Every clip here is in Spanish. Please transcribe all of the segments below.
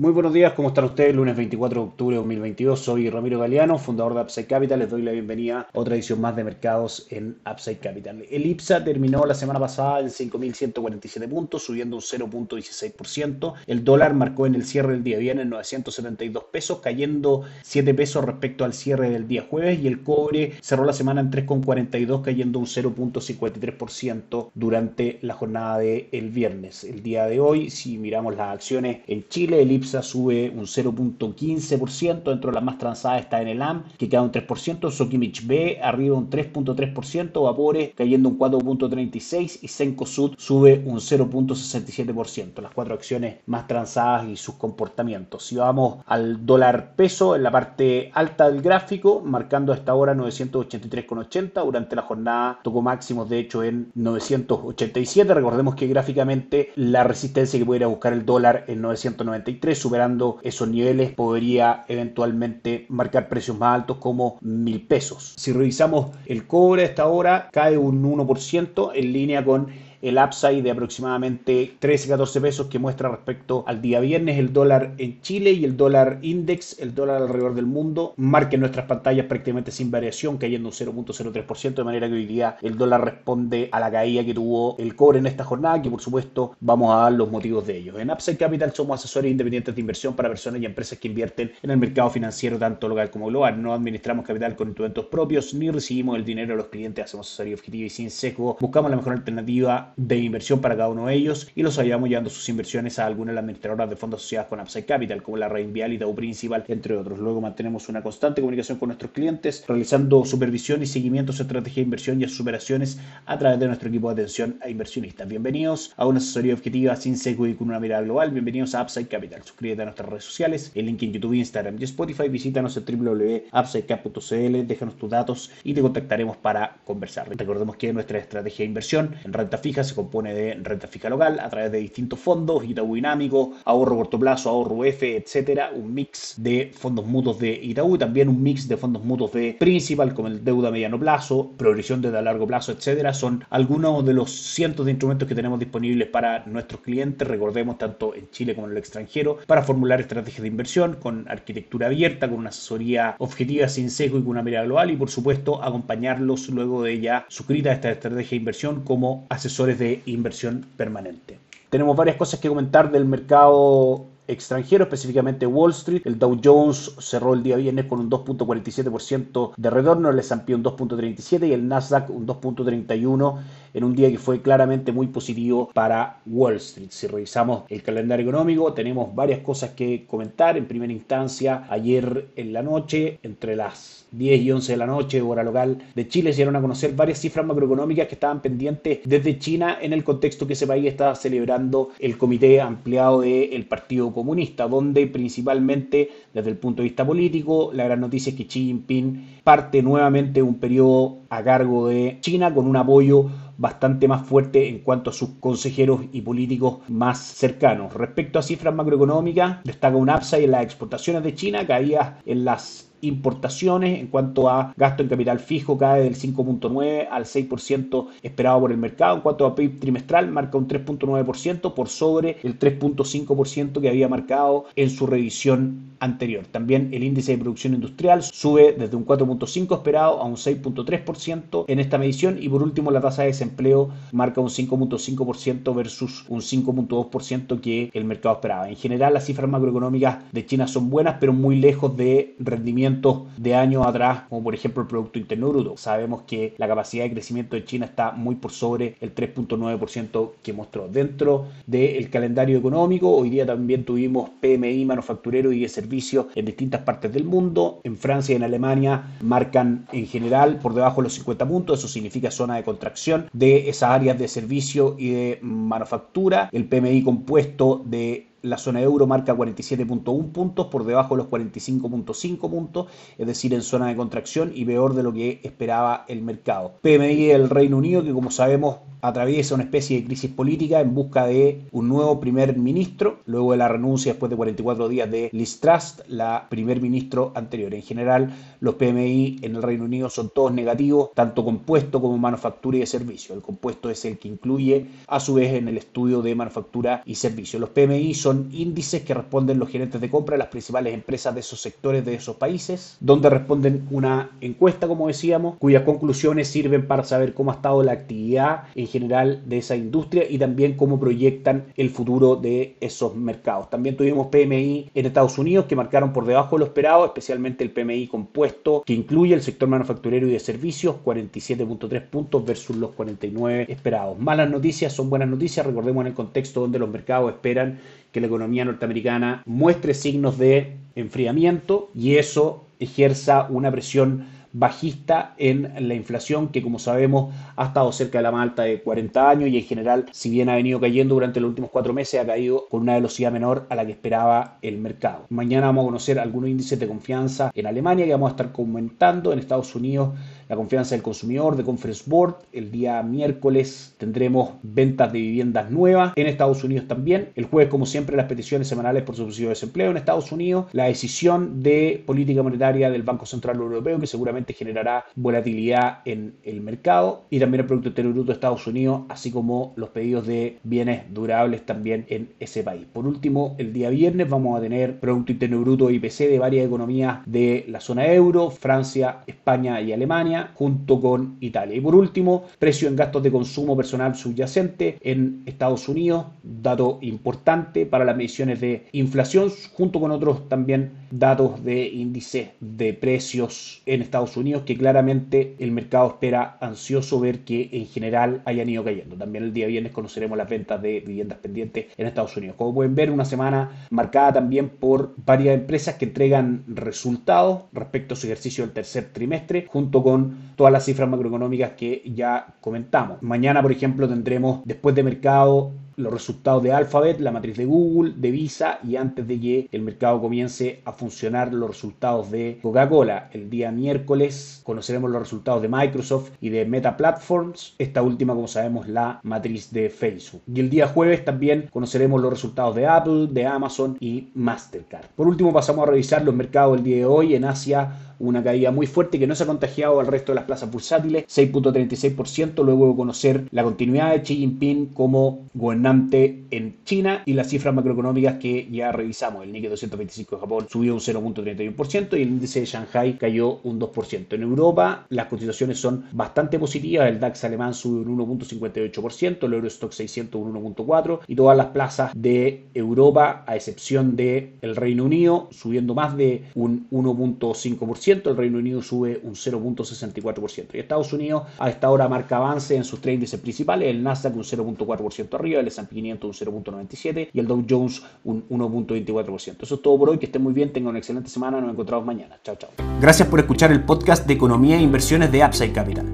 Muy buenos días, ¿cómo están ustedes? Lunes 24 de octubre de 2022, soy Ramiro Galeano, fundador de Upside Capital. Les doy la bienvenida a otra edición más de mercados en Upside Capital. El IPSA terminó la semana pasada en 5.147 puntos, subiendo un 0.16%. El dólar marcó en el cierre del día viernes 972 pesos, cayendo 7 pesos respecto al cierre del día jueves. Y el cobre cerró la semana en 3.42, cayendo un 0.53% durante la jornada del viernes. El día de hoy, si miramos las acciones en Chile, el IPSA sube un 0.15%, dentro de las más transadas está en el AM, que cae un 3%, Sokimich B arriba un 3.3%, Vapores cayendo un 4.36% y Senco Sud sube un 0.67%, las cuatro acciones más transadas y sus comportamientos. Si vamos al dólar peso en la parte alta del gráfico, marcando a esta hora 983,80, durante la jornada tocó máximos de hecho en 987, recordemos que gráficamente la resistencia que pudiera buscar el dólar en 993 superando esos niveles podría eventualmente marcar precios más altos como mil pesos. Si revisamos el cobre a esta hora cae un 1% en línea con el upside de aproximadamente 13-14 pesos que muestra respecto al día viernes el dólar en Chile y el dólar index, el dólar alrededor del mundo, marquen nuestras pantallas prácticamente sin variación, cayendo un 0.03%, de manera que hoy día el dólar responde a la caída que tuvo el cobre en esta jornada, que por supuesto vamos a dar los motivos de ello. En Upside Capital somos asesores independientes de inversión para personas y empresas que invierten en el mercado financiero tanto local como global. No administramos capital con instrumentos propios ni recibimos el dinero de los clientes, hacemos asesoría objetiva y sin sesgo. Buscamos la mejor alternativa de inversión para cada uno de ellos y los ayudamos llevando sus inversiones a algunas de las administradoras de fondos asociadas con Upside Capital, como la Reinvial y Dow Principal, entre otros. Luego mantenemos una constante comunicación con nuestros clientes, realizando supervisión y seguimiento a su estrategia de inversión y a sus operaciones a través de nuestro equipo de atención a inversionistas. Bienvenidos a una asesoría objetiva sin seco con una mirada global. Bienvenidos a Upside Capital. Suscríbete a nuestras redes sociales, el link en YouTube, Instagram y Spotify. Visítanos en www.upsidecap.cl, déjanos tus datos y te contactaremos para conversar. Recordemos que nuestra estrategia de inversión en renta fija se compone de renta fija local a través de distintos fondos, Itaú Dinámico, ahorro corto plazo, ahorro F, etcétera, un mix de fondos mutuos de Itaú y también un mix de fondos mutuos de Principal, como el deuda a mediano plazo, progresión desde a largo plazo, etcétera, son algunos de los cientos de instrumentos que tenemos disponibles para nuestros clientes, recordemos tanto en Chile como en el extranjero, para formular estrategias de inversión con arquitectura abierta, con una asesoría objetiva sin seco y con una mirada global y por supuesto acompañarlos luego de ya suscrita esta estrategia de inversión como asesores de inversión permanente. Tenemos varias cosas que comentar del mercado extranjero, específicamente Wall Street. El Dow Jones cerró el día viernes con un 2.47% de retorno, el S&P un 2.37% y el Nasdaq un 2.31% en un día que fue claramente muy positivo para Wall Street. Si revisamos el calendario económico, tenemos varias cosas que comentar. En primera instancia, ayer en la noche, entre las 10 y 11 de la noche, hora local de Chile, se dieron a conocer varias cifras macroeconómicas que estaban pendientes desde China en el contexto que ese país estaba celebrando el comité ampliado del Partido Comunista, donde principalmente desde el punto de vista político, la gran noticia es que Xi Jinping parte nuevamente un periodo a cargo de China con un apoyo bastante más fuerte en cuanto a sus consejeros y políticos más cercanos. Respecto a cifras macroeconómicas, destaca un upside en las exportaciones de China, caídas en las importaciones en cuanto a gasto en capital fijo cae del 5.9 al 6% esperado por el mercado. En cuanto a PIB trimestral marca un 3.9% por sobre el 3.5% que había marcado en su revisión anterior. También el índice de producción industrial sube desde un 4.5 esperado a un 6.3% en esta medición y por último la tasa de desempleo marca un 5.5% versus un 5.2% que el mercado esperaba. En general las cifras macroeconómicas de China son buenas pero muy lejos de rendimiento de años atrás, como por ejemplo el Producto Interno Bruto. Sabemos que la capacidad de crecimiento de China está muy por sobre el 3.9% que mostró. Dentro del calendario económico, hoy día también tuvimos PMI manufacturero y de servicios en distintas partes del mundo. En Francia y en Alemania marcan en general por debajo de los 50 puntos, eso significa zona de contracción de esas áreas de servicio y de manufactura. El PMI compuesto de la zona euro marca 47.1 puntos, por debajo de los 45.5 puntos, es decir, en zona de contracción y peor de lo que esperaba el mercado. PMI del Reino Unido, que como sabemos atraviesa una especie de crisis política en busca de un nuevo primer ministro, luego de la renuncia después de 44 días de Liz la primer ministro anterior. En general, los PMI en el Reino Unido son todos negativos, tanto compuesto como manufactura y de servicio. El compuesto es el que incluye, a su vez, en el estudio de manufactura y servicio. Los PMI son índices que responden los gerentes de compra de las principales empresas de esos sectores de esos países, donde responden una encuesta, como decíamos, cuyas conclusiones sirven para saber cómo ha estado la actividad en general de esa industria y también cómo proyectan el futuro de esos mercados. También tuvimos PMI en Estados Unidos que marcaron por debajo de lo esperado, especialmente el PMI compuesto que incluye el sector manufacturero y de servicios, 47.3 puntos versus los 49 esperados. Malas noticias son buenas noticias, recordemos en el contexto donde los mercados esperan que la economía norteamericana muestre signos de enfriamiento y eso ejerza una presión bajista en la inflación que como sabemos ha estado cerca de la más alta de 40 años y en general si bien ha venido cayendo durante los últimos cuatro meses ha caído con una velocidad menor a la que esperaba el mercado. Mañana vamos a conocer algunos índices de confianza en Alemania que vamos a estar comentando en Estados Unidos la confianza del consumidor de Conference Board. El día miércoles tendremos ventas de viviendas nuevas en Estados Unidos también. El jueves, como siempre, las peticiones semanales por subsidio de desempleo en Estados Unidos. La decisión de política monetaria del Banco Central Europeo que seguramente generará volatilidad en el mercado. Y también el Producto Interior Bruto de Estados Unidos, así como los pedidos de bienes durables también en ese país. Por último, el día viernes vamos a tener Producto Interno Bruto IPC de varias economías de la zona euro, Francia, España y Alemania junto con Italia. Y por último, precio en gastos de consumo personal subyacente en Estados Unidos, dato importante para las mediciones de inflación, junto con otros también datos de índice de precios en Estados Unidos que claramente el mercado espera ansioso ver que en general hayan ido cayendo. También el día viernes conoceremos las ventas de viviendas pendientes en Estados Unidos. Como pueden ver, una semana marcada también por varias empresas que entregan resultados respecto a su ejercicio del tercer trimestre, junto con todas las cifras macroeconómicas que ya comentamos. Mañana, por ejemplo, tendremos después de mercado los resultados de Alphabet, la matriz de Google, de Visa y antes de que el mercado comience a funcionar los resultados de Coca-Cola. El día miércoles conoceremos los resultados de Microsoft y de Meta Platforms, esta última como sabemos la matriz de Facebook. Y el día jueves también conoceremos los resultados de Apple, de Amazon y Mastercard. Por último pasamos a revisar los mercados del día de hoy en Asia una caída muy fuerte que no se ha contagiado al resto de las plazas bursátiles, 6.36%, luego de conocer la continuidad de Xi Jinping como gobernante en China y las cifras macroeconómicas que ya revisamos. El Nikkei 225 de Japón subió un 0.31% y el índice de Shanghai cayó un 2%. En Europa las constituciones son bastante positivas, el DAX alemán sube un 1.58%, el Eurostock 600 un 1.4% y todas las plazas de Europa, a excepción de el Reino Unido, subiendo más de un 1.5%, el Reino Unido sube un 0.64%. Y Estados Unidos a esta hora marca avance en sus tres índices principales, el Nasdaq un 0.4% arriba, el S&P 500 un 0.97% y el Dow Jones un 1.24%. Eso es todo por hoy, que estén muy bien, tengan una excelente semana, nos encontramos mañana. Chao, chao. Gracias por escuchar el podcast de Economía e Inversiones de Upside Capital.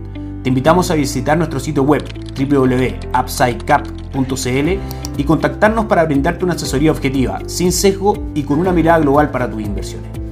Te invitamos a visitar nuestro sitio web www.upsidecap.cl y contactarnos para brindarte una asesoría objetiva, sin sesgo y con una mirada global para tus inversiones.